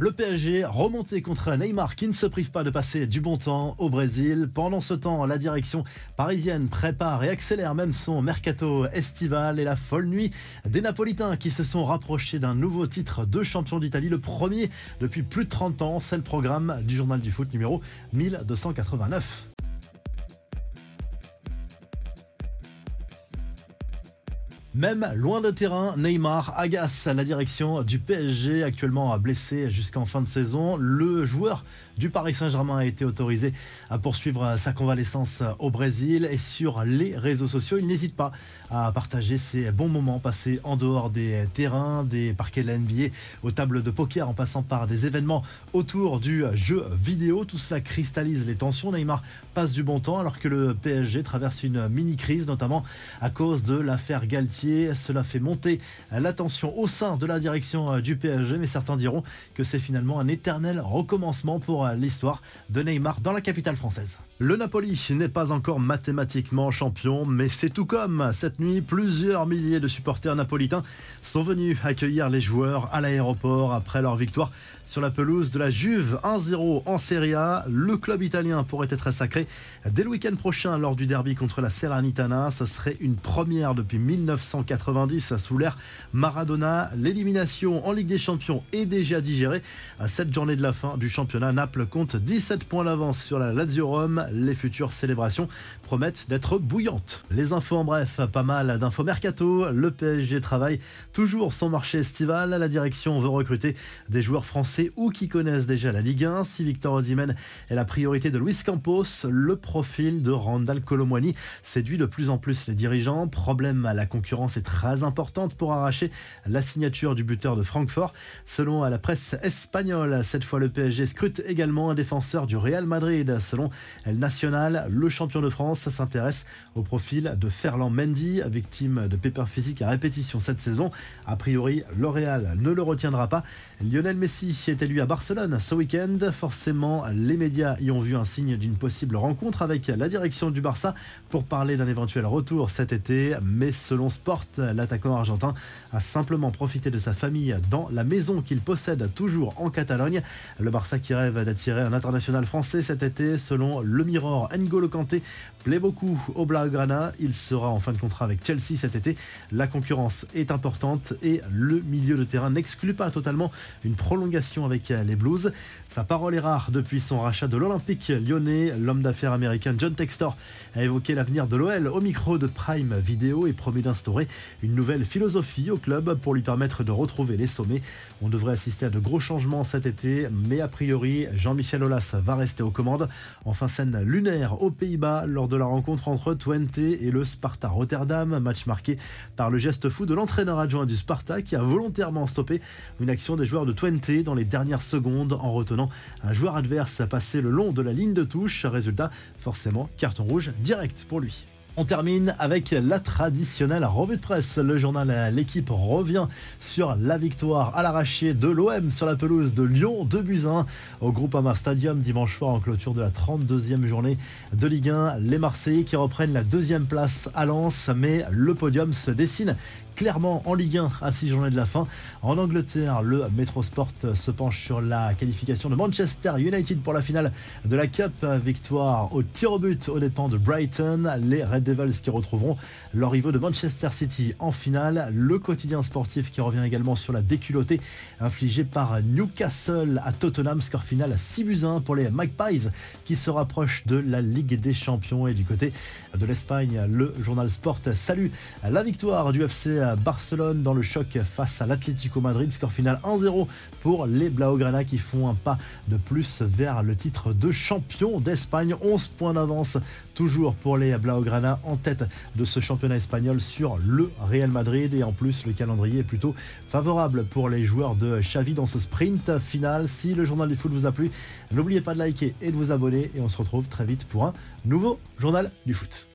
Le PSG remonté contre Neymar qui ne se prive pas de passer du bon temps au Brésil. Pendant ce temps, la direction parisienne prépare et accélère même son mercato estival et la folle nuit des Napolitains qui se sont rapprochés d'un nouveau titre de champion d'Italie, le premier depuis plus de 30 ans. C'est le programme du journal du foot numéro 1289. Même loin de terrain, Neymar agace la direction du PSG, actuellement blessé jusqu'en fin de saison. Le joueur du Paris Saint-Germain a été autorisé à poursuivre sa convalescence au Brésil et sur les réseaux sociaux, il n'hésite pas à partager ses bons moments passés en dehors des terrains, des parquets de la NBA, aux tables de poker en passant par des événements autour du jeu vidéo. Tout cela cristallise les tensions. Neymar passe du bon temps alors que le PSG traverse une mini-crise, notamment à cause de l'affaire Galtier cela fait monter l'attention au sein de la direction euh, du PSG, mais certains diront que c'est finalement un éternel recommencement pour euh, l'histoire de Neymar dans la capitale française. Le Napoli n'est pas encore mathématiquement champion, mais c'est tout comme. Cette nuit, plusieurs milliers de supporters napolitains sont venus accueillir les joueurs à l'aéroport après leur victoire sur la pelouse de la Juve 1-0 en Serie A. Le club italien pourrait être sacré dès le week-end prochain lors du derby contre la Salernitana. Ce serait une première depuis 1990 sous l'ère Maradona. L'élimination en Ligue des Champions est déjà digérée. À cette journée de la fin du championnat, Naples compte 17 points d'avance sur la Lazio Rome les futures célébrations promettent d'être bouillantes. Les infos en bref, pas mal d'infos mercato. Le PSG travaille toujours son marché estival. La direction veut recruter des joueurs français ou qui connaissent déjà la Ligue 1. Si Victor Osimhen est la priorité de Luis Campos, le profil de Randall Colomwani séduit de plus en plus les dirigeants. Problème, la concurrence est très importante pour arracher la signature du buteur de Francfort. Selon la presse espagnole, cette fois le PSG scrute également un défenseur du Real Madrid. Selon national. Le champion de France s'intéresse au profil de Ferland Mendy, victime de pépins physiques à répétition cette saison. A priori, L'Oréal ne le retiendra pas. Lionel Messi est élu à Barcelone ce week-end. Forcément, les médias y ont vu un signe d'une possible rencontre avec la direction du Barça pour parler d'un éventuel retour cet été. Mais selon Sport, l'attaquant argentin a simplement profité de sa famille dans la maison qu'il possède toujours en Catalogne. Le Barça qui rêve d'attirer un international français cet été, selon le Mirror, N'Golo Kanté plaît beaucoup au Blaugrana. Il sera en fin de contrat avec Chelsea cet été. La concurrence est importante et le milieu de terrain n'exclut pas totalement une prolongation avec les Blues. Sa parole est rare depuis son rachat de l'Olympique lyonnais. L'homme d'affaires américain John Textor a évoqué l'avenir de l'OL au micro de Prime Video et promet d'instaurer une nouvelle philosophie au club pour lui permettre de retrouver les sommets. On devrait assister à de gros changements cet été, mais a priori, Jean-Michel Aulas va rester aux commandes. Enfin, scène lunaire aux Pays-Bas lors de la rencontre entre Twente et le Sparta Rotterdam, match marqué par le geste fou de l'entraîneur adjoint du Sparta qui a volontairement stoppé une action des joueurs de Twente dans les dernières secondes en retenant un joueur adverse à passer le long de la ligne de touche. Résultat, forcément, carton rouge direct pour lui. On termine avec la traditionnelle revue de presse. Le journal L'équipe revient sur la victoire à l'arraché de l'OM sur la pelouse de Lyon de Buzyn au Groupama Stadium dimanche soir en clôture de la 32e journée de Ligue 1. Les Marseillais qui reprennent la deuxième place à Lens, mais le podium se dessine clairement en Ligue 1 à 6 journées de la fin. En Angleterre, le Metro Sport se penche sur la qualification de Manchester United pour la finale de la Cup. Victoire au tir au but au dépens de Brighton. Les Red Devils qui retrouveront leur rivaux de Manchester City en finale. Le quotidien sportif qui revient également sur la déculottée infligée par Newcastle à Tottenham. Score final 6 buts 1 pour les Magpies qui se rapprochent de la Ligue des Champions. Et du côté de l'Espagne, le journal Sport salue la victoire du FC Barcelone dans le choc face à l'Atlético Madrid. Score final 1-0 pour les Blaugrana qui font un pas de plus vers le titre de champion d'Espagne. 11 points d'avance toujours pour les Blaugrana en tête de ce championnat espagnol sur le Real Madrid. Et en plus, le calendrier est plutôt favorable pour les joueurs de Xavi dans ce sprint final. Si le journal du foot vous a plu, n'oubliez pas de liker et de vous abonner. Et on se retrouve très vite pour un nouveau journal du foot.